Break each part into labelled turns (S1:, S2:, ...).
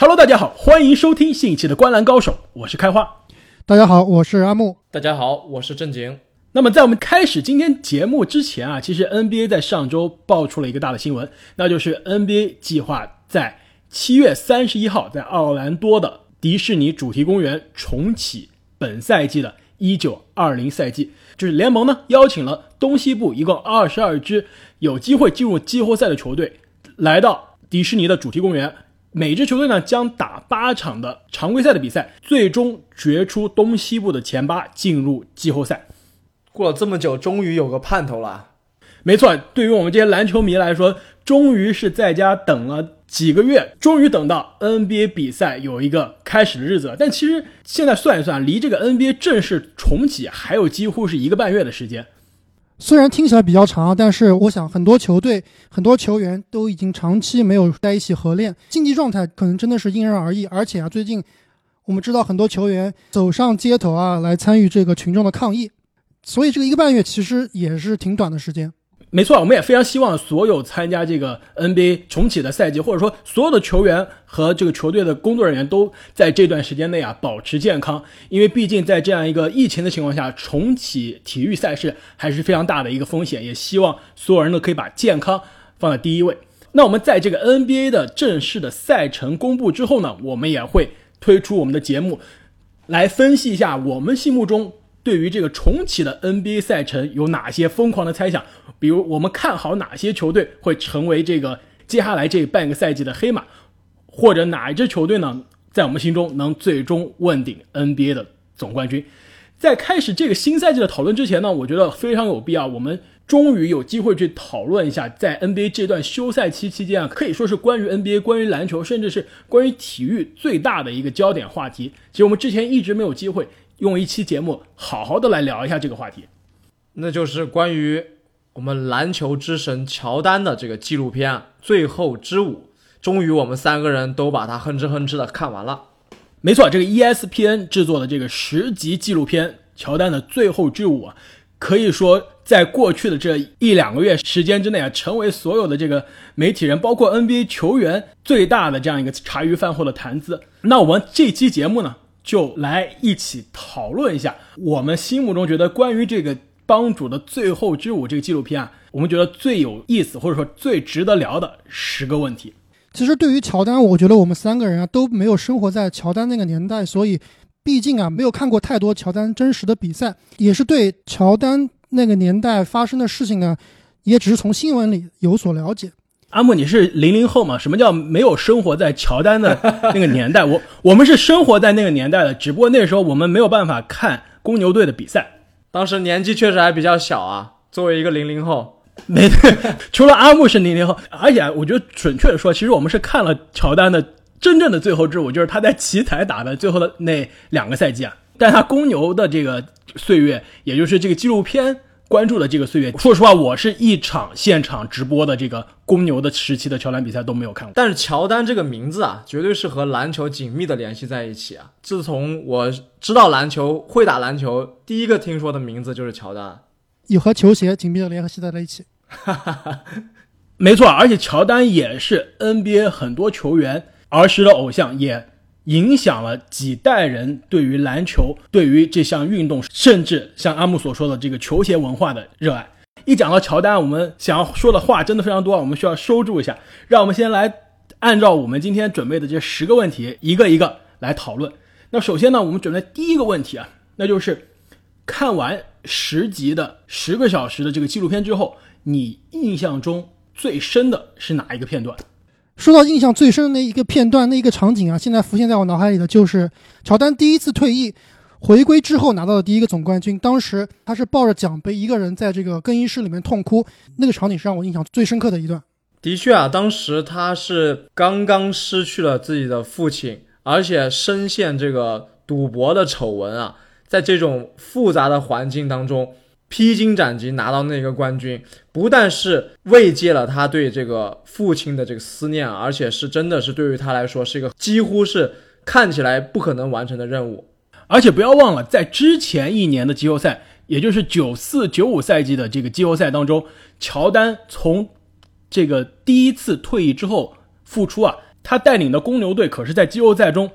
S1: Hello，大家好，欢迎收听新一期的《观篮高手》，我是开花。
S2: 大家好，我是阿木。
S3: 大家好，我是正经。
S1: 那么在我们开始今天节目之前啊，其实 NBA 在上周爆出了一个大的新闻，那就是 NBA 计划在七月三十一号在奥兰多的迪士尼主题公园重启本赛季的一九二零赛季。就是联盟呢邀请了东西部一共二十二支有机会进入季后赛的球队来到迪士尼的主题公园。每支球队呢将打八场的常规赛的比赛，最终决出东西部的前八进入季后赛。
S3: 过了这么久，终于有个盼头了。
S1: 没错，对于我们这些篮球迷来说，终于是在家等了几个月，终于等到 NBA 比赛有一个开始的日子了。但其实现在算一算，离这个 NBA 正式重启还有几乎是一个半月的时间。
S2: 虽然听起来比较长，但是我想很多球队、很多球员都已经长期没有在一起合练，竞技状态可能真的是因人而异。而且啊，最近我们知道很多球员走上街头啊，来参与这个群众的抗议，所以这个一个半月其实也是挺短的时间。
S1: 没错，我们也非常希望所有参加这个 NBA 重启的赛季，或者说所有的球员和这个球队的工作人员都在这段时间内啊保持健康，因为毕竟在这样一个疫情的情况下，重启体育赛事还是非常大的一个风险。也希望所有人都可以把健康放在第一位。那我们在这个 NBA 的正式的赛程公布之后呢，我们也会推出我们的节目，来分析一下我们心目中。对于这个重启的 NBA 赛程有哪些疯狂的猜想？比如我们看好哪些球队会成为这个接下来这半个赛季的黑马，或者哪一支球队呢，在我们心中能最终问鼎 NBA 的总冠军？在开始这个新赛季的讨论之前呢，我觉得非常有必要，我们终于有机会去讨论一下，在 NBA 这段休赛期期间啊，可以说是关于 NBA、关于篮球，甚至是关于体育最大的一个焦点话题。其实我们之前一直没有机会。用一期节目好好的来聊一下这个话题，
S3: 那就是关于我们篮球之神乔丹的这个纪录片《最后之舞》。终于，我们三个人都把它哼哧哼哧的看完了。
S1: 没错，这个 ESPN 制作的这个十集纪录片《乔丹的最后之舞》啊，可以说在过去的这一两个月时间之内啊，成为所有的这个媒体人，包括 NBA 球员最大的这样一个茶余饭后的谈资。那我们这期节目呢？就来一起讨论一下，我们心目中觉得关于这个帮主的最后之舞这个纪录片啊，我们觉得最有意思或者说最值得聊的十个问题。
S2: 其实对于乔丹，我觉得我们三个人啊都没有生活在乔丹那个年代，所以毕竟啊没有看过太多乔丹真实的比赛，也是对乔丹那个年代发生的事情呢，也只是从新闻里有所了解。
S1: 阿木，你是零零后嘛？什么叫没有生活在乔丹的 那个年代？我我们是生活在那个年代的，只不过那时候我们没有办法看公牛队的比赛，
S3: 当时年纪确实还比较小啊。作为一个零零后，
S1: 没对，除了阿木是零零后，而且我觉得准确的说，其实我们是看了乔丹的真正的最后之舞，就是他在奇才打的最后的那两个赛季啊。但他公牛的这个岁月，也就是这个纪录片。关注的这个岁月，说实话，我是一场现场直播的这个公牛的时期的乔丹比赛都没有看过。
S3: 但是乔丹这个名字啊，绝对是和篮球紧密的联系在一起啊。自从我知道篮球、会打篮球，第一个听说的名字就是乔丹，
S2: 也和球鞋紧密的联系在了一起。
S1: 哈 哈没错，而且乔丹也是 NBA 很多球员儿时的偶像，也。影响了几代人对于篮球、对于这项运动，甚至像阿木所说的这个球鞋文化的热爱。一讲到乔丹，我们想要说的话真的非常多，我们需要收住一下。让我们先来按照我们今天准备的这十个问题，一个一个来讨论。那首先呢，我们准备第一个问题啊，那就是看完十集的十个小时的这个纪录片之后，你印象中最深的是哪一个片段？
S2: 说到印象最深的那一个片段，那一个场景啊，现在浮现在我脑海里的就是乔丹第一次退役回归之后拿到的第一个总冠军。当时他是抱着奖杯，一个人在这个更衣室里面痛哭，那个场景是让我印象最深刻的一段。
S3: 的确啊，当时他是刚刚失去了自己的父亲，而且深陷这个赌博的丑闻啊，在这种复杂的环境当中。披荆斩棘拿到那个冠军，不但是慰藉了他对这个父亲的这个思念，而且是真的是对于他来说是一个几乎是看起来不可能完成的任务。
S1: 而且不要忘了，在之前一年的季后赛，也就是九四九五赛季的这个季后赛当中，乔丹从这个第一次退役之后复出啊。他带领的公牛队可是在季后赛中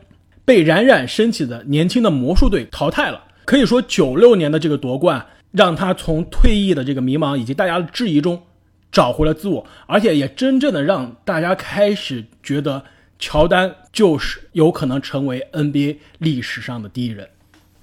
S1: 被冉冉升起的年轻的魔术队淘汰了。可以说，九六年的这个夺冠让他从退役的这个迷茫以及大家的质疑中找回了自我，而且也真正的让大家开始觉得乔丹就是有可能成为 NBA 历史上的第一人。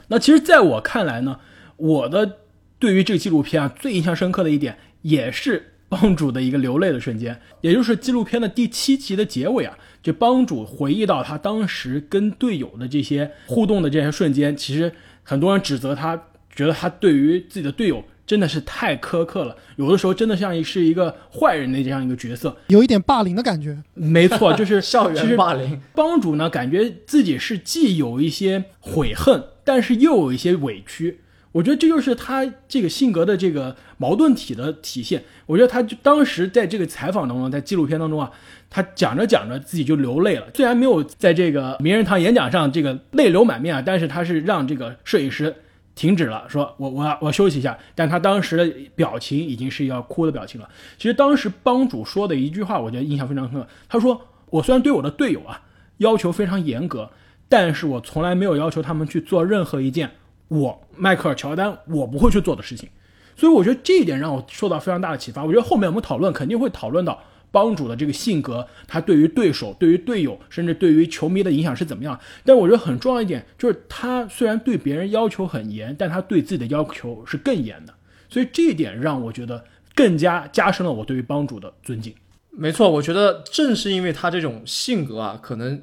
S1: 那其实，在我看来呢，我的对于这个纪录片啊最印象深刻的一点，也是帮主的一个流泪的瞬间，也就是纪录片的第七集的结尾啊，这帮主回忆到他当时跟队友的这些互动的这些瞬间，其实。很多人指责他，觉得他对于自己的队友真的是太苛刻了，有的时候真的像是一个坏人的这样一个角色，
S2: 有一点霸凌的感觉。
S1: 没错，就是
S3: 校园霸凌。
S1: 帮主呢，感觉自己是既有一些悔恨，但是又有一些委屈。我觉得这就是他这个性格的这个矛盾体的体现。我觉得他就当时在这个采访当中，在纪录片当中啊，他讲着讲着自己就流泪了。虽然没有在这个名人堂演讲上这个泪流满面啊，但是他是让这个摄影师停止了，说我我我休息一下。但他当时的表情已经是要哭的表情了。其实当时帮主说的一句话，我觉得印象非常深刻。他说：“我虽然对我的队友啊要求非常严格，但是我从来没有要求他们去做任何一件。”我迈克尔乔丹，我不会去做的事情，所以我觉得这一点让我受到非常大的启发。我觉得后面我们讨论肯定会讨论到帮主的这个性格，他对于对手、对于队友，甚至对于球迷的影响是怎么样。但我觉得很重要一点就是，他虽然对别人要求很严，但他对自己的要求是更严的。所以这一点让我觉得更加加深了我对于帮主的尊敬。
S3: 没错，我觉得正是因为他这种性格啊，可能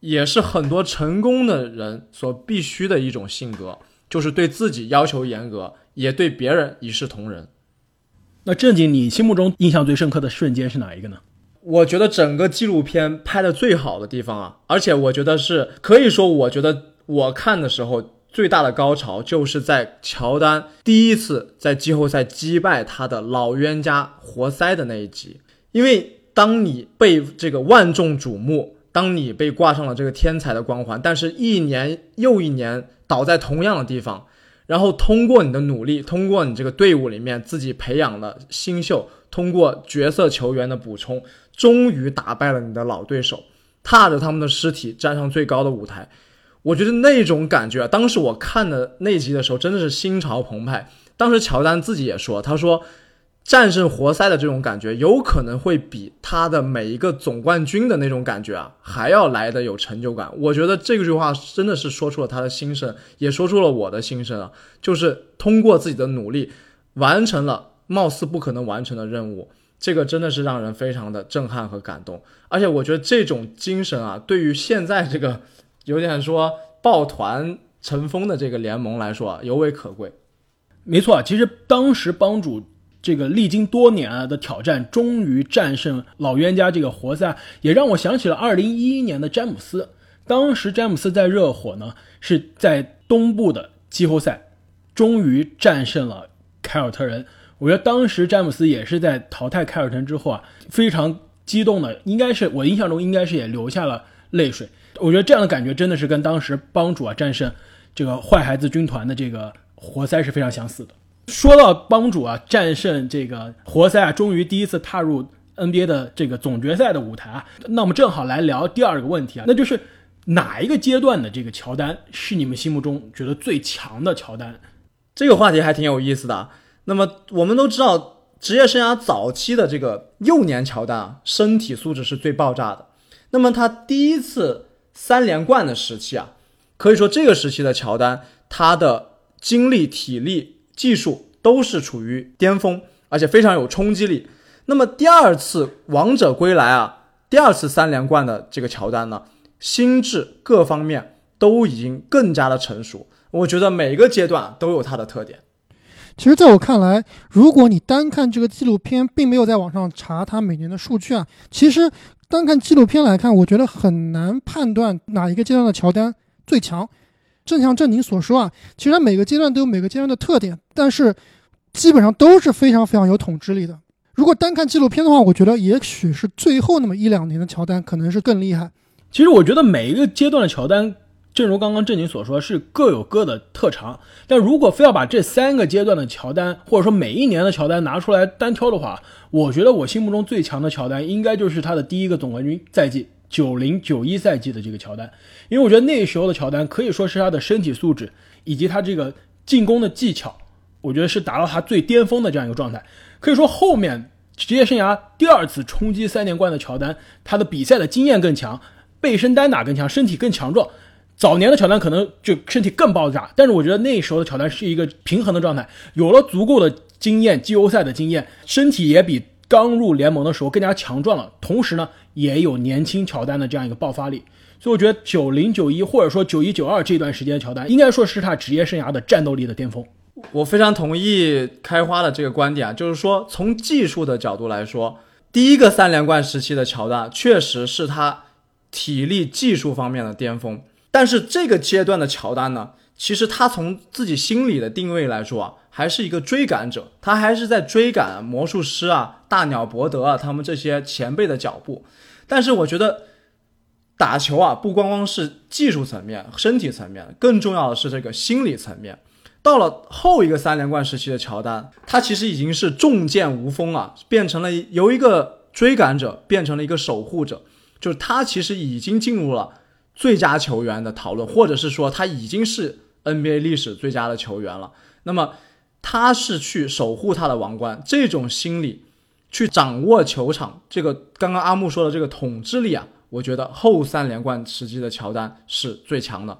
S3: 也是很多成功的人所必须的一种性格。就是对自己要求严格，也对别人一视同仁。
S1: 那正经，你心目中印象最深刻的瞬间是哪一个呢？
S3: 我觉得整个纪录片拍的最好的地方啊，而且我觉得是可以说，我觉得我看的时候最大的高潮，就是在乔丹第一次在季后赛击败他的老冤家活塞的那一集。因为当你被这个万众瞩目，当你被挂上了这个天才的光环，但是一年又一年。倒在同样的地方，然后通过你的努力，通过你这个队伍里面自己培养了新秀，通过角色球员的补充，终于打败了你的老对手，踏着他们的尸体站上最高的舞台。我觉得那种感觉啊，当时我看的那集的时候，真的是心潮澎湃。当时乔丹自己也说，他说。战胜活塞的这种感觉，有可能会比他的每一个总冠军的那种感觉啊，还要来的有成就感。我觉得这句话真的是说出了他的心声，也说出了我的心声啊。就是通过自己的努力，完成了貌似不可能完成的任务，这个真的是让人非常的震撼和感动。而且我觉得这种精神啊，对于现在这个有点说抱团成风的这个联盟来说啊，尤为可贵。
S1: 没错，其实当时帮主。这个历经多年啊的挑战，终于战胜老冤家这个活塞，也让我想起了二零一一年的詹姆斯。当时詹姆斯在热火呢，是在东部的季后赛，终于战胜了凯尔特人。我觉得当时詹姆斯也是在淘汰凯尔特人之后啊，非常激动的，应该是我印象中应该是也流下了泪水。我觉得这样的感觉真的是跟当时帮主啊战胜这个坏孩子军团的这个活塞是非常相似的。说到帮主啊，战胜这个活塞啊，终于第一次踏入 NBA 的这个总决赛的舞台啊，那我们正好来聊第二个问题啊，那就是哪一个阶段的这个乔丹是你们心目中觉得最强的乔丹？
S3: 这个话题还挺有意思的。那么我们都知道，职业生涯早期的这个幼年乔丹啊，身体素质是最爆炸的。那么他第一次三连冠的时期啊，可以说这个时期的乔丹，他的精力、体力。技术都是处于巅峰，而且非常有冲击力。那么第二次王者归来啊，第二次三连冠的这个乔丹呢，心智各方面都已经更加的成熟。我觉得每个阶段都有它的特点。
S2: 其实，在我看来，如果你单看这个纪录片，并没有在网上查他每年的数据啊，其实单看纪录片来看，我觉得很难判断哪一个阶段的乔丹最强。正像正您所说啊，其实每个阶段都有每个阶段的特点，但是基本上都是非常非常有统治力的。如果单看纪录片的话，我觉得也许是最后那么一两年的乔丹可能是更厉害。
S1: 其实我觉得每一个阶段的乔丹，正如刚刚正经所说，是各有各的特长。但如果非要把这三个阶段的乔丹，或者说每一年的乔丹拿出来单挑的话，我觉得我心目中最强的乔丹，应该就是他的第一个总冠军赛季九零九一赛季的这个乔丹，因为我觉得那时候的乔丹可以说是他的身体素质以及他这个进攻的技巧，我觉得是达到他最巅峰的这样一个状态。可以说后面职业生涯第二次冲击三连冠的乔丹，他的比赛的经验更强，背身单打更强，身体更强壮。早年的乔丹可能就身体更爆炸，但是我觉得那时候的乔丹是一个平衡的状态，有了足够的经验，季后赛的经验，身体也比刚入联盟的时候更加强壮了。同时呢，也有年轻乔丹的这样一个爆发力。所以我觉得九零九一或者说九一九二这段时间的乔丹，应该说是他职业生涯的战斗力的巅峰。
S3: 我非常同意开花的这个观点啊，就是说从技术的角度来说，第一个三连冠时期的乔丹确实是他体力技术方面的巅峰。但是这个阶段的乔丹呢，其实他从自己心理的定位来说啊，还是一个追赶者，他还是在追赶魔术师啊、大鸟伯德啊他们这些前辈的脚步。但是我觉得打球啊，不光光是技术层面、身体层面，更重要的是这个心理层面。到了后一个三连冠时期的乔丹，他其实已经是重剑无锋啊，变成了由一个追赶者变成了一个守护者，就是他其实已经进入了。最佳球员的讨论，或者是说他已经是 NBA 历史最佳的球员了。那么他是去守护他的王冠，这种心理去掌握球场，这个刚刚阿木说的这个统治力啊，我觉得后三连冠时期的乔丹是最强的。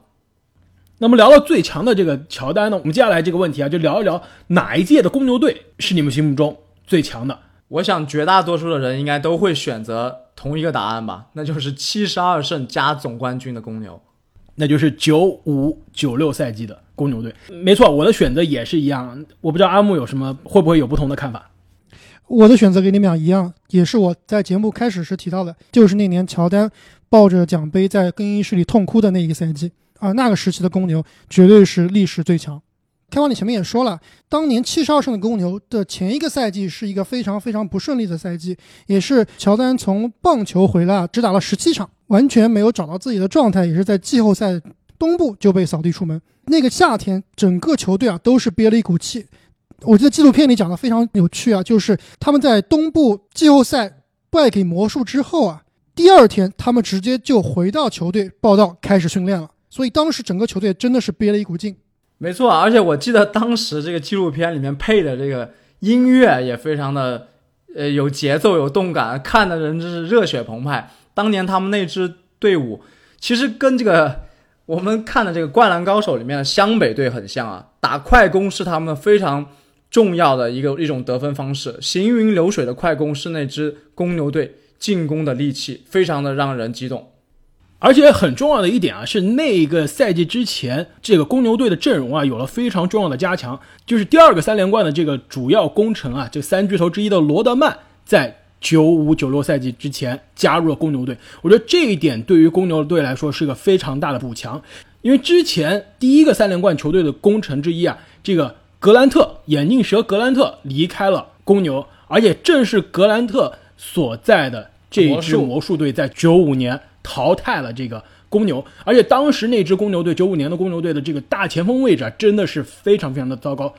S1: 那么聊到最强的这个乔丹呢，我们接下来这个问题啊，就聊一聊哪一届的公牛队是你们心目中最强的？
S3: 我想绝大多数的人应该都会选择。同一个答案吧，那就是七十二胜加总冠军的公牛，
S1: 那就是九五九六赛季的公牛队。没错，我的选择也是一样。我不知道阿木有什么，会不会有不同的看法？
S2: 我的选择跟你们俩一样，也是我在节目开始时提到的，就是那年乔丹抱着奖杯在更衣室里痛哭的那一个赛季啊，那个时期的公牛绝对是历史最强。开王，你前面也说了，当年七十二胜的公牛的前一个赛季是一个非常非常不顺利的赛季，也是乔丹从棒球回来只打了十七场，完全没有找到自己的状态，也是在季后赛东部就被扫地出门。那个夏天，整个球队啊都是憋了一股气。我记得纪录片里讲的非常有趣啊，就是他们在东部季后赛败给魔术之后啊，第二天他们直接就回到球队报道，开始训练了。所以当时整个球队真的是憋了一股劲。
S3: 没错，而且我记得当时这个纪录片里面配的这个音乐也非常的，呃，有节奏、有动感，看的人真是热血澎湃。当年他们那支队伍其实跟这个我们看的这个《灌篮高手》里面的湘北队很像啊，打快攻是他们非常重要的一个一种得分方式，行云流水的快攻是那支公牛队进攻的利器，非常的让人激动。
S1: 而且很重要的一点啊，是那个赛季之前，这个公牛队的阵容啊有了非常重要的加强，就是第二个三连冠的这个主要功臣啊，这三巨头之一的罗德曼，在九五九六赛季之前加入了公牛队。我觉得这一点对于公牛队来说是一个非常大的补强，因为之前第一个三连冠球队的功臣之一啊，这个格兰特眼镜蛇格兰特离开了公牛，而且正是格兰特所在的这支魔术队在九五年。淘汰了这个公牛，而且当时那支公牛队九五年的公牛队的这个大前锋位置啊，真的是非常非常的糟糕。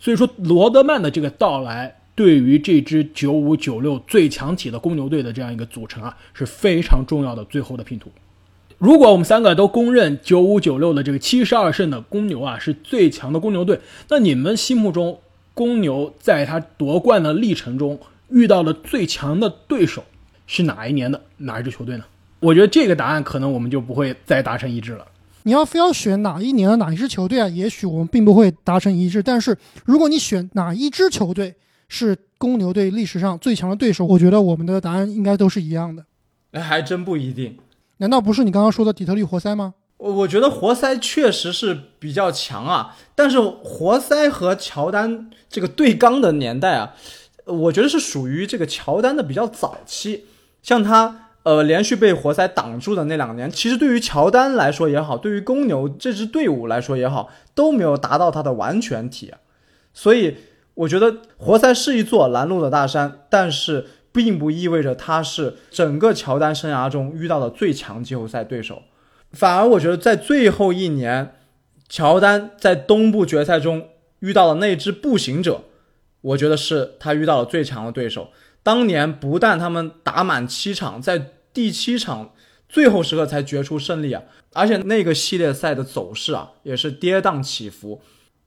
S1: 所以说，罗德曼的这个到来，对于这支九五九六最强体的公牛队的这样一个组成啊，是非常重要的最后的拼图。如果我们三个都公认九五九六的这个七十二胜的公牛啊是最强的公牛队，那你们心目中公牛在他夺冠的历程中遇到的最强的对手是哪一年的哪一支球队呢？我觉得这个答案可能我们就不会再达成一致了。
S2: 你要非要选哪一年的哪一支球队啊？也许我们并不会达成一致。但是如果你选哪一支球队是公牛队历史上最强的对手，我觉得我们的答案应该都是一样的。
S3: 哎，还真不一定。
S2: 难道不是你刚刚说的底特律活塞吗？
S3: 我我觉得活塞确实是比较强啊。但是活塞和乔丹这个对刚的年代啊，我觉得是属于这个乔丹的比较早期，像他。呃，连续被活塞挡住的那两年，其实对于乔丹来说也好，对于公牛这支队伍来说也好，都没有达到他的完全体。所以，我觉得活塞是一座拦路的大山，但是并不意味着他是整个乔丹生涯中遇到的最强季后赛对手。反而，我觉得在最后一年，乔丹在东部决赛中遇到的那支步行者，我觉得是他遇到了最强的对手。当年不但他们打满七场，在第七场最后时刻才决出胜利啊，而且那个系列赛的走势啊也是跌宕起伏。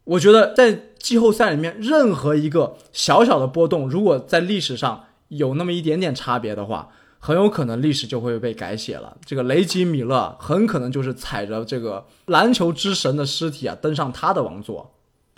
S3: 我觉得在季后赛里面，任何一个小小的波动，如果在历史上有那么一点点差别的话，很有可能历史就会被改写了。这个雷吉米勒很可能就是踩着这个篮球之神的尸体啊，登上他的王座。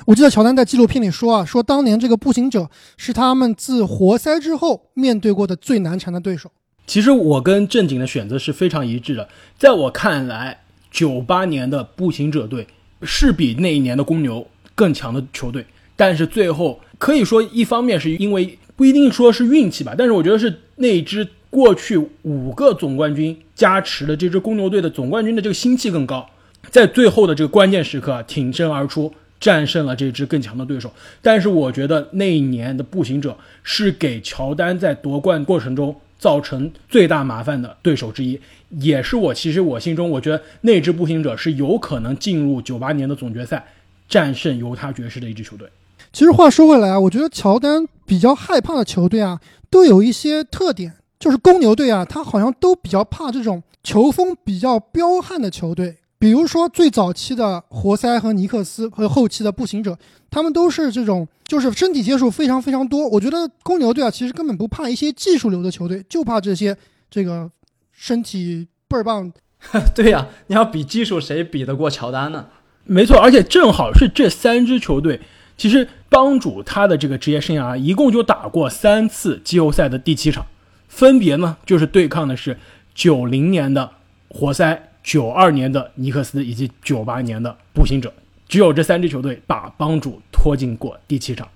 S2: 我记得乔丹在纪录片里说啊，说当年这个步行者是他们自活塞之后面对过的最难缠的对手。
S1: 其实我跟正经的选择是非常一致的，在我看来，九八年的步行者队是比那一年的公牛。更强的球队，但是最后可以说，一方面是因为不一定说是运气吧，但是我觉得是那支过去五个总冠军加持的这支公牛队的总冠军的这个心气更高，在最后的这个关键时刻挺身而出，战胜了这支更强的对手。但是我觉得那一年的步行者是给乔丹在夺冠过程中造成最大麻烦的对手之一，也是我其实我心中我觉得那支步行者是有可能进入九八年的总决赛。战胜犹他爵士的一支球队。
S2: 其实话说回来啊，我觉得乔丹比较害怕的球队啊，都有一些特点。就是公牛队啊，他好像都比较怕这种球风比较彪悍的球队。比如说最早期的活塞和尼克斯，和后期的步行者，他们都是这种就是身体接触非常非常多。我觉得公牛队啊，其实根本不怕一些技术流的球队，就怕这些这个身体倍儿棒。
S3: 对呀，你要比技术，谁比得过乔丹呢？
S1: 没错，而且正好是这三支球队，其实帮主他的这个职业生涯一共就打过三次季后赛的第七场，分别呢就是对抗的是九零年的活塞、九二年的尼克斯以及九八年的步行者，只有这三支球队把帮主拖进过第七场。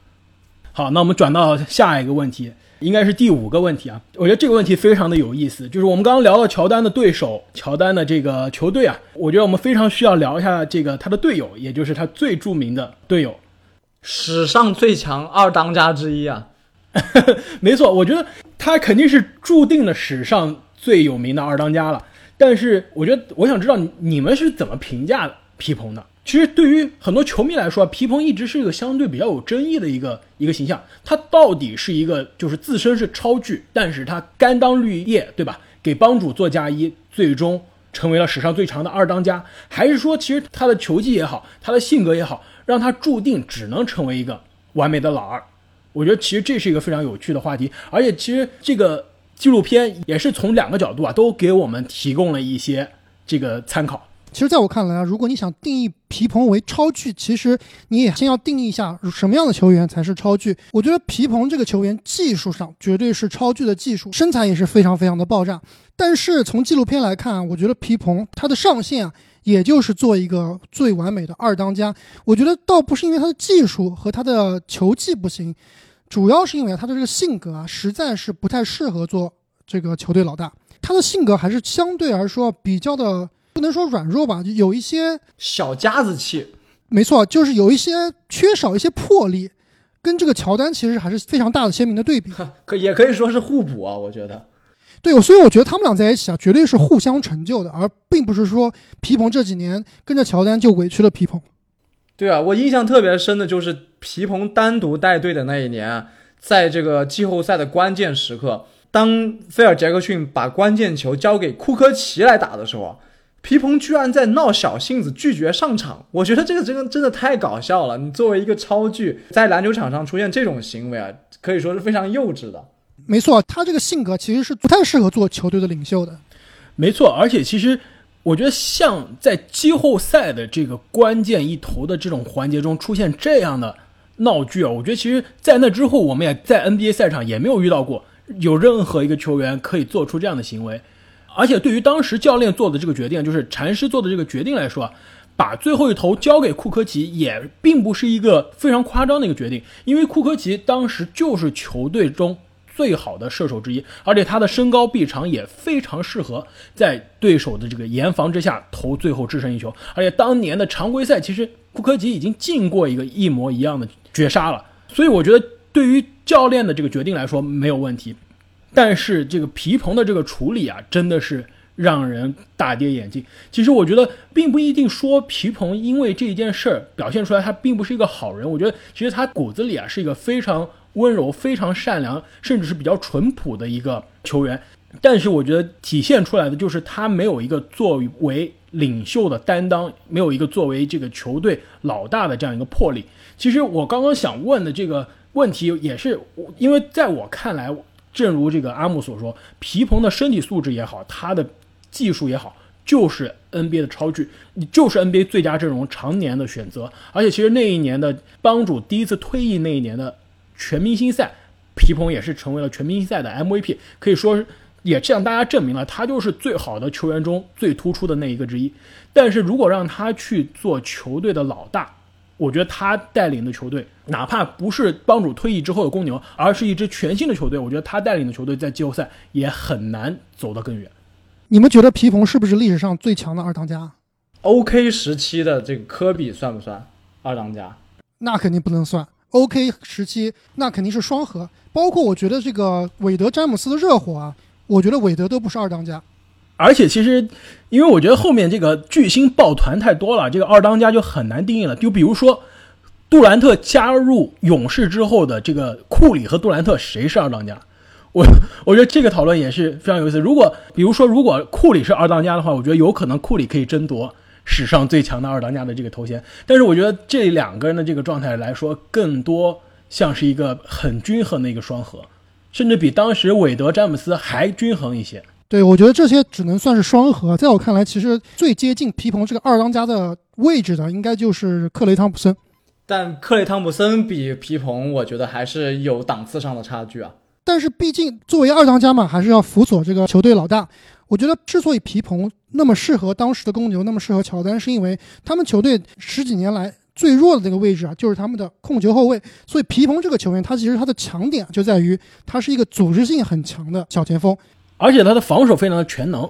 S1: 好，那我们转到下一个问题。应该是第五个问题啊，我觉得这个问题非常的有意思，就是我们刚刚聊到乔丹的对手，乔丹的这个球队啊，我觉得我们非常需要聊一下这个他的队友，也就是他最著名的队友，
S3: 史上最强二当家之一啊，
S1: 没错，我觉得他肯定是注定了史上最有名的二当家了。但是我觉得，我想知道你们是怎么评价皮蓬的？其实对于很多球迷来说，皮蓬一直是一个相对比较有争议的一个一个形象。他到底是一个就是自身是超巨，但是他甘当绿叶，对吧？给帮主做嫁衣，最终成为了史上最长的二当家，还是说其实他的球技也好，他的性格也好，让他注定只能成为一个完美的老二？我觉得其实这是一个非常有趣的话题，而且其实这个纪录片也是从两个角度啊，都给我们提供了一些这个参考。
S2: 其实，在我看来啊，如果你想定义皮蓬为超巨，其实你也先要定义一下什么样的球员才是超巨。我觉得皮蓬这个球员技术上绝对是超巨的技术，身材也是非常非常的爆炸。但是从纪录片来看啊，我觉得皮蓬他的上限啊，也就是做一个最完美的二当家。我觉得倒不是因为他的技术和他的球技不行，主要是因为他的这个性格啊，实在是不太适合做这个球队老大。他的性格还是相对而说比较的。不能说软弱吧，就有一些
S3: 小家子气。
S2: 没错，就是有一些缺少一些魄力，跟这个乔丹其实还是非常大的鲜明的对比。
S3: 可也可以说是互补啊，我觉得。
S2: 对，所以我觉得他们俩在一起啊，绝对是互相成就的，而并不是说皮蓬这几年跟着乔丹就委屈了皮蓬。
S3: 对啊，我印象特别深的就是皮蓬单独带队的那一年，在这个季后赛的关键时刻，当菲尔杰克逊把关键球交给库科奇来打的时候。皮蓬居然在闹小性子，拒绝上场。我觉得这个真的真的太搞笑了。你作为一个超巨，在篮球场上出现这种行为啊，可以说是非常幼稚的。
S2: 没错，他这个性格其实是不太适合做球队的领袖的。
S1: 没错，而且其实我觉得，像在季后赛的这个关键一投的这种环节中出现这样的闹剧啊，我觉得其实，在那之后，我们也在 NBA 赛场也没有遇到过有任何一个球员可以做出这样的行为。而且对于当时教练做的这个决定，就是禅师做的这个决定来说，把最后一投交给库科奇，也并不是一个非常夸张的一个决定，因为库科奇当时就是球队中最好的射手之一，而且他的身高臂长也非常适合在对手的这个严防之下投最后制胜一球。而且当年的常规赛，其实库科奇已经进过一个一模一样的绝杀了，所以我觉得对于教练的这个决定来说没有问题。但是这个皮蓬的这个处理啊，真的是让人大跌眼镜。其实我觉得并不一定说皮蓬因为这件事儿表现出来他并不是一个好人。我觉得其实他骨子里啊是一个非常温柔、非常善良，甚至是比较淳朴的一个球员。但是我觉得体现出来的就是他没有一个作为领袖的担当，没有一个作为这个球队老大的这样一个魄力。其实我刚刚想问的这个问题也是，因为在我看来，正如这个阿木所说，皮蓬的身体素质也好，他的技术也好，就是 NBA 的超巨，你就是 NBA 最佳阵容常年的选择。而且其实那一年的帮主第一次退役那一年的全明星赛，皮蓬也是成为了全明星赛的 MVP，可以说。也向大家证明了他就是最好的球员中最突出的那一个之一。但是如果让他去做球队的老大，我觉得他带领的球队，哪怕不是帮主退役之后的公牛，而是一支全新的球队，我觉得他带领的球队在季后赛也很难走得更远。
S2: 你们觉得皮蓬是不是历史上最强的二当家
S3: ？OK 时期的这个科比算不算二当家？
S2: 那肯定不能算。OK 时期那肯定是双核，包括我觉得这个韦德詹姆斯的热火啊。我觉得韦德都不是二当家，
S1: 而且其实，因为我觉得后面这个巨星抱团太多了，这个二当家就很难定义了。就比如说，杜兰特加入勇士之后的这个库里和杜兰特，谁是二当家？我我觉得这个讨论也是非常有意思。如果比如说，如果库里是二当家的话，我觉得有可能库里可以争夺史上最强的二当家的这个头衔。但是我觉得这两个人的这个状态来说，更多像是一个很均衡的一个双核。甚至比当时韦德、詹姆斯还均衡一些。
S2: 对，我觉得这些只能算是双核。在我看来，其实最接近皮蓬这个二当家的位置的，应该就是克雷·汤普森。
S3: 但克雷·汤普森比皮蓬，我觉得还是有档次上的差距啊。
S2: 但是毕竟作为二当家嘛，还是要辅佐这个球队老大。我觉得之所以皮蓬那么适合当时的公牛，那么适合乔丹，是因为他们球队十几年来。最弱的这个位置啊，就是他们的控球后卫。所以皮蓬这个球员，他其实他的强点就在于他是一个组织性很强的小前锋，
S1: 而且他的防守非常的全能。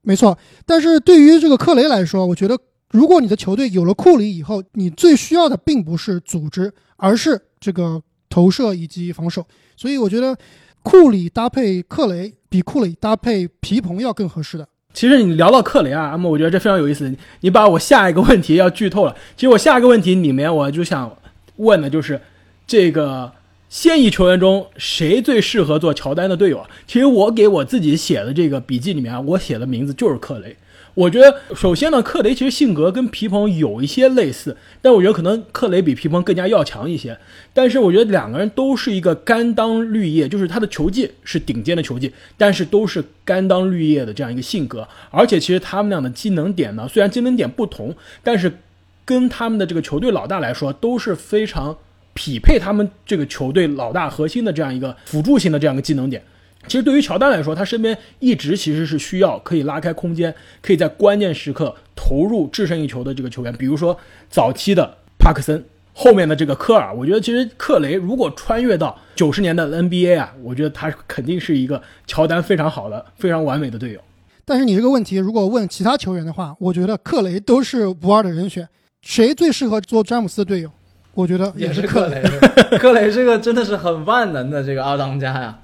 S2: 没错，但是对于这个克雷来说，我觉得如果你的球队有了库里以后，你最需要的并不是组织，而是这个投射以及防守。所以我觉得库里搭配克雷比库里搭配皮蓬要更合适的。
S1: 其实你聊到克雷啊，那么，我觉得这非常有意思。你把我下一个问题要剧透了。其实我下一个问题里面，我就想问的就是，这个现役球员中谁最适合做乔丹的队友啊？其实我给我自己写的这个笔记里面啊，我写的名字就是克雷。我觉得，首先呢，克雷其实性格跟皮蓬有一些类似，但我觉得可能克雷比皮蓬更加要强一些。但是我觉得两个人都是一个甘当绿叶，就是他的球技是顶尖的球技，但是都是甘当绿叶的这样一个性格。而且其实他们俩的技能点呢，虽然技能点不同，但是跟他们的这个球队老大来说都是非常匹配他们这个球队老大核心的这样一个辅助性的这样一个技能点。其实对于乔丹来说，他身边一直其实是需要可以拉开空间，可以在关键时刻投入制胜一球的这个球员。比如说早期的帕克森，后面的这个科尔。我觉得其实克雷如果穿越到九十年代的 NBA 啊，我觉得他肯定是一个乔丹非常好的、非常完美的队友。
S2: 但是你这个问题如果问其他球员的话，我觉得克雷都是不二的人选。谁最适合做詹姆斯的队友？我觉得
S3: 也
S2: 是
S3: 克雷。克雷这个真的是很万能的这个二当家呀。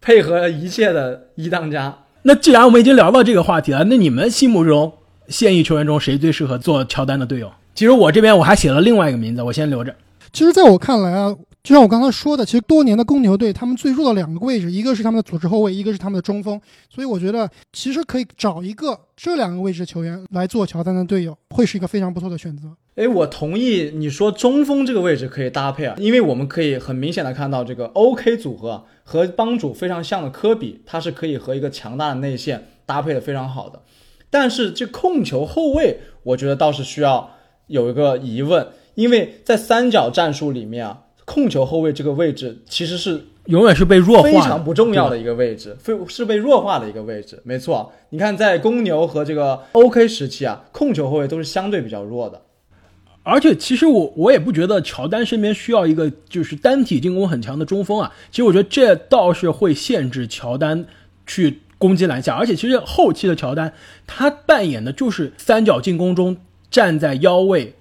S3: 配合一切的一当家。
S1: 那既然我们已经聊到这个话题了，那你们心目中现役球员中谁最适合做乔丹的队友？其实我这边我还写了另外一个名字，我先留着。
S2: 其实，在我看来啊，就像我刚才说的，其实多年的公牛队，他们最弱的两个位置，一个是他们的组织后卫，一个是他们的中锋。所以我觉得，其实可以找一个这两个位置球员来做乔丹的队友，会是一个非常不错的选择。
S3: 哎，我同意你说中锋这个位置可以搭配啊，因为我们可以很明显的看到这个 OK 组合和帮主非常像的科比，他是可以和一个强大的内线搭配的非常好的。但是这控球后卫，我觉得倒是需要有一个疑问，因为在三角战术里面啊，控球后卫这个位置其实是
S1: 永远是被弱化、
S3: 非常不重要的一个位置，非是被弱化的一个位置。没错，你看在公牛和这个 OK 时期啊，控球后卫都是相对比较弱的。
S1: 而且其实我我也不觉得乔丹身边需要一个就是单体进攻很强的中锋啊。其实我觉得这倒是会限制乔丹去攻击篮下。而且其实后期的乔丹他扮演的就是三角进攻中站在腰位，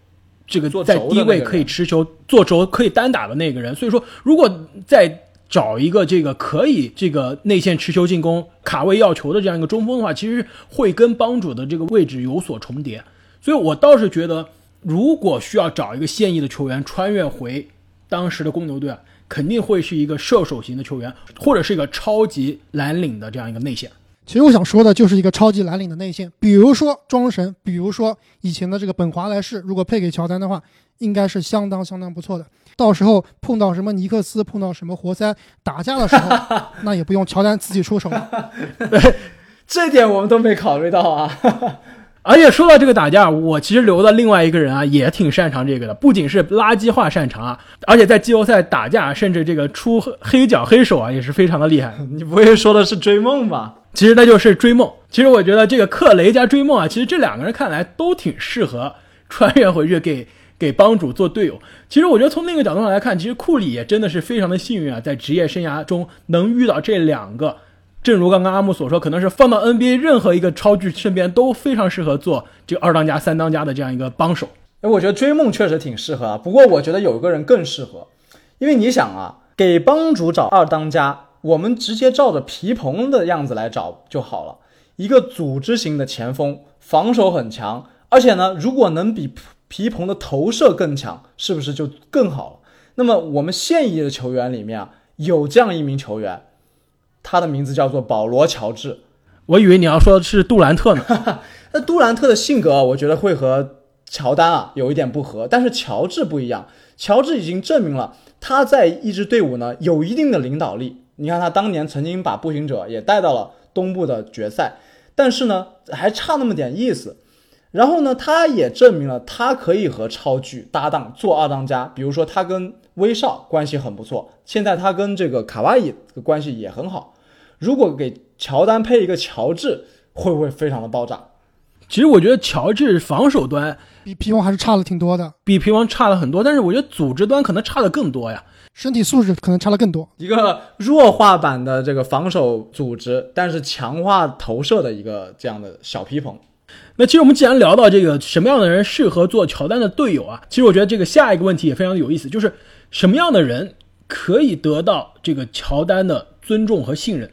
S1: 这个在低位可以持球做轴可以单打的那个人。所以说，如果再找一个这个可以这个内线持球进攻卡位要球的这样一个中锋的话，其实会跟帮主的这个位置有所重叠。所以我倒是觉得。如果需要找一个现役的球员穿越回当时的公牛队啊，肯定会是一个射手型的球员，或者是一个超级蓝领的这样一个内线。
S2: 其实我想说的就是一个超级蓝领的内线，比如说庄神，比如说以前的这个本华莱士，如果配给乔丹的话，应该是相当相当不错的。到时候碰到什么尼克斯，碰到什么活塞打架的时候，那也不用乔丹自己出手了。
S3: 这点我们都没考虑到啊。
S1: 而且说到这个打架，我其实留的另外一个人啊，也挺擅长这个的，不仅是垃圾话擅长啊，而且在季后赛打架，甚至这个出黑脚黑手啊，也是非常的厉害。
S3: 你不会说的是追梦吧？
S1: 其实那就是追梦。其实我觉得这个克雷加追梦啊，其实这两个人看来都挺适合穿越回去给给帮主做队友。其实我觉得从那个角度上来看，其实库里也真的是非常的幸运啊，在职业生涯中能遇到这两个。正如刚刚阿木所说，可能是放到 NBA 任何一个超巨身边都非常适合做这个二当家、三当家的这样一个帮手。
S3: 哎，我觉得追梦确实挺适合啊。不过我觉得有一个人更适合，因为你想啊，给帮主找二当家，我们直接照着皮蓬的样子来找就好了。一个组织型的前锋，防守很强，而且呢，如果能比皮蓬的投射更强，是不是就更好了？那么我们现役的球员里面啊，有这样一名球员。他的名字叫做保罗·乔治，
S1: 我以为你要说的是杜兰特呢。
S3: 那杜兰特的性格，我觉得会和乔丹啊有一点不合，但是乔治不一样。乔治已经证明了他在一支队伍呢有一定的领导力。你看他当年曾经把步行者也带到了东部的决赛，但是呢还差那么点意思。然后呢，他也证明了他可以和超巨搭档做二当家，比如说他跟威少关系很不错，现在他跟这个卡哇伊的关系也很好。如果给乔丹配一个乔治，会不会非常的爆炸？
S1: 其实我觉得乔治防守端
S2: 比皮王还是差了挺多的，
S1: 比皮王差了很多。但是我觉得组织端可能差的更多呀，
S2: 身体素质可能差的更多。
S3: 一个弱化版的这个防守组织，但是强化投射的一个这样的小皮蓬。
S1: 那其实我们既然聊到这个什么样的人适合做乔丹的队友啊，其实我觉得这个下一个问题也非常的有意思，就是什么样的人可以得到这个乔丹的尊重和信任？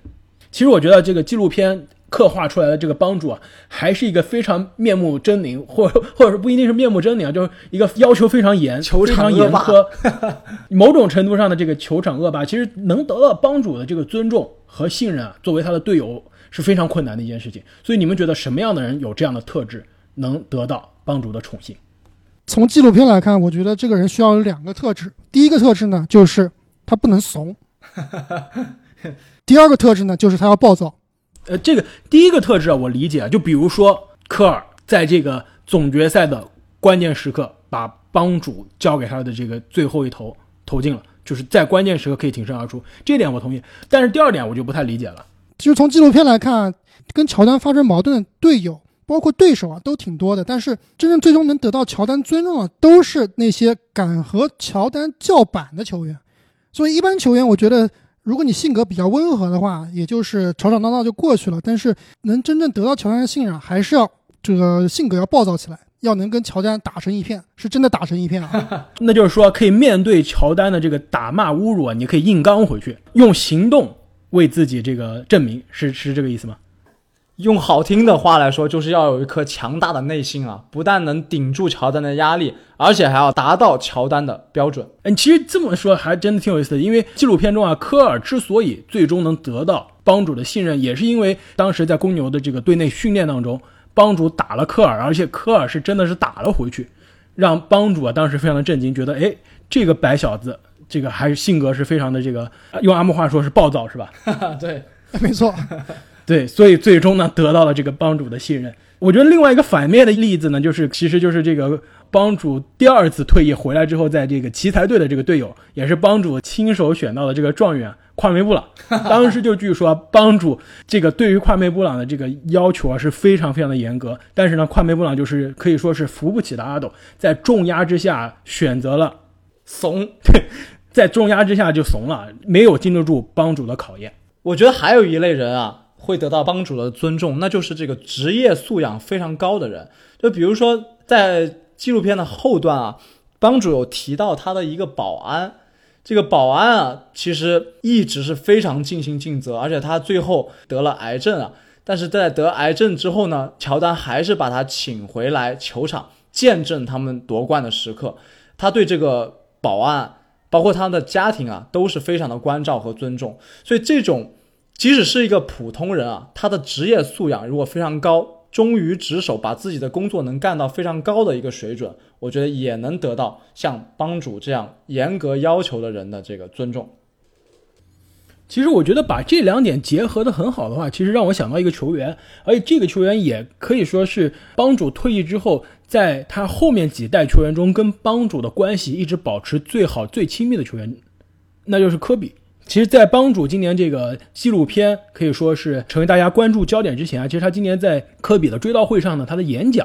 S1: 其实我觉得这个纪录片刻画出来的这个帮主啊，还是一个非常面目狰狞，或 或者说不一定是面目狰狞啊，就是一个要求非常严、
S3: 非常
S1: 严苛，某种程度上的这个球场恶霸，其实能得到帮主的这个尊重和信任啊，作为他的队友。是非常困难的一件事情，所以你们觉得什么样的人有这样的特质，能得到帮主的宠幸？
S2: 从纪录片来看，我觉得这个人需要有两个特质。第一个特质呢，就是他不能怂；第二个特质呢，就是他要暴躁。
S1: 呃，这个第一个特质啊，我理解啊，就比如说科尔在这个总决赛的关键时刻，把帮主交给他的这个最后一投投进了，就是在关键时刻可以挺身而出，这点我同意。但是第二点我就不太理解了。
S2: 就是从纪录片来看，跟乔丹发生矛盾的队友，包括对手啊，都挺多的。但是真正最终能得到乔丹尊重的，都是那些敢和乔丹叫板的球员。所以一般球员，我觉得如果你性格比较温和的话，也就是吵吵闹闹就过去了。但是能真正得到乔丹的信任，还是要这个性格要暴躁起来，要能跟乔丹打成一片，是真的打成一片啊。
S1: 那就是说，可以面对乔丹的这个打骂侮辱啊，你可以硬刚回去，用行动。为自己这个证明是是这个意思吗？
S3: 用好听的话来说，就是要有一颗强大的内心啊！不但能顶住乔丹的压力，而且还要达到乔丹的标准。
S1: 嗯，其实这么说还真的挺有意思的，因为纪录片中啊，科尔之所以最终能得到帮主的信任，也是因为当时在公牛的这个队内训练当中，帮主打了科尔，而且科尔是真的是打了回去，让帮主啊当时非常的震惊，觉得哎，这个白小子。这个还是性格是非常的这个，用阿木话说是暴躁，是吧？
S3: 对，
S2: 没错，
S1: 对，所以最终呢得到了这个帮主的信任。我觉得另外一个反面的例子呢，就是其实就是这个帮主第二次退役回来之后，在这个奇才队的这个队友，也是帮主亲手选到的这个状元跨梅布朗。当时就据说帮主这个对于跨梅布朗的这个要求啊是非常非常的严格，但是呢，跨梅布朗就是可以说是扶不起的阿斗，在重压之下选择了
S3: 怂。
S1: 对。在重压之下就怂了，没有经得住帮主的考验。
S3: 我觉得还有一类人啊，会得到帮主的尊重，那就是这个职业素养非常高的人。就比如说在纪录片的后段啊，帮主有提到他的一个保安，这个保安啊，其实一直是非常尽心尽责，而且他最后得了癌症啊，但是在得癌症之后呢，乔丹还是把他请回来球场，见证他们夺冠的时刻。他对这个保安。包括他的家庭啊，都是非常的关照和尊重。所以这种即使是一个普通人啊，他的职业素养如果非常高，忠于职守，把自己的工作能干到非常高的一个水准，我觉得也能得到像帮主这样严格要求的人的这个尊重。
S1: 其实我觉得把这两点结合的很好的话，其实让我想到一个球员，而且这个球员也可以说是帮主退役之后，在他后面几代球员中跟帮主的关系一直保持最好、最亲密的球员，那就是科比。其实，在帮主今年这个纪录片可以说是成为大家关注焦点之前啊，其实他今年在科比的追悼会上呢，他的演讲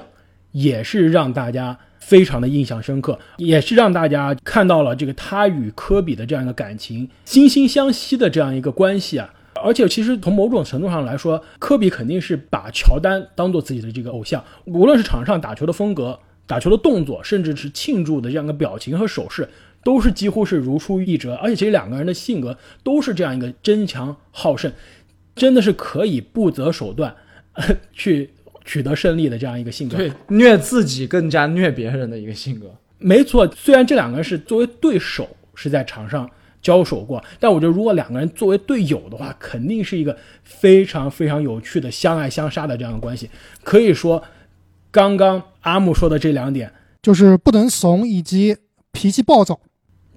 S1: 也是让大家。非常的印象深刻，也是让大家看到了这个他与科比的这样一个感情，惺惺相惜的这样一个关系啊。而且，其实从某种程度上来说，科比肯定是把乔丹当做自己的这个偶像，无论是场上打球的风格、打球的动作，甚至是庆祝的这样一个表情和手势，都是几乎是如出一辙。而且，其实两个人的性格都是这样一个争强好胜，真的是可以不择手段 去。取得胜利的这样一个性格，
S3: 对虐自己更加虐别人的一个性格，
S1: 没错。虽然这两个人是作为对手是在场上交手过，但我觉得如果两个人作为队友的话，肯定是一个非常非常有趣的相爱相杀的这样的关系。可以说，刚刚阿木说的这两点，
S2: 就是不能怂以及脾气暴躁，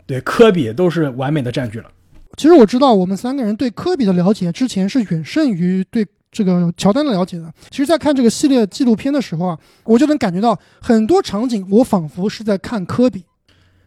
S1: 对科比都是完美的占据了。
S2: 其实我知道，我们三个人对科比的了解之前是远胜于对。这个乔丹的了解的，其实，在看这个系列纪录片的时候啊，我就能感觉到很多场景，我仿佛是在看科比。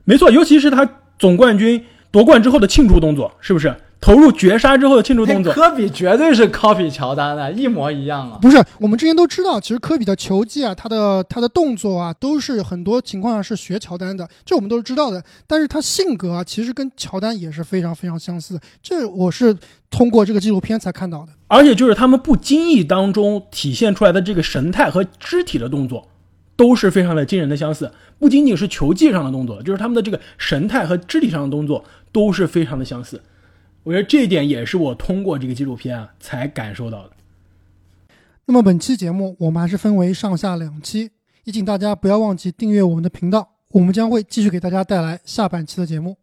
S1: 没错，尤其是他总冠军夺冠之后的庆祝动作，是不是？投入绝杀之后的庆祝动作，
S3: 科比绝对是 copy 乔丹的，一模一样啊！
S2: 不是，我们之前都知道，其实科比的球技啊，他的他的动作啊，都是很多情况下是学乔丹的，这我们都是知道的。但是他性格啊，其实跟乔丹也是非常非常相似，这我是通过这个纪录片才看到的。
S1: 而且就是他们不经意当中体现出来的这个神态和肢体的动作，都是非常的惊人的相似。不仅仅是球技上的动作，就是他们的这个神态和肢体上的动作都是非常的相似。我觉得这一点也是我通过这个纪录片啊才感受到的。
S2: 那么本期节目我们还是分为上下两期，也请大家不要忘记订阅我们的频道，我们将会继续给大家带来下半期的节目。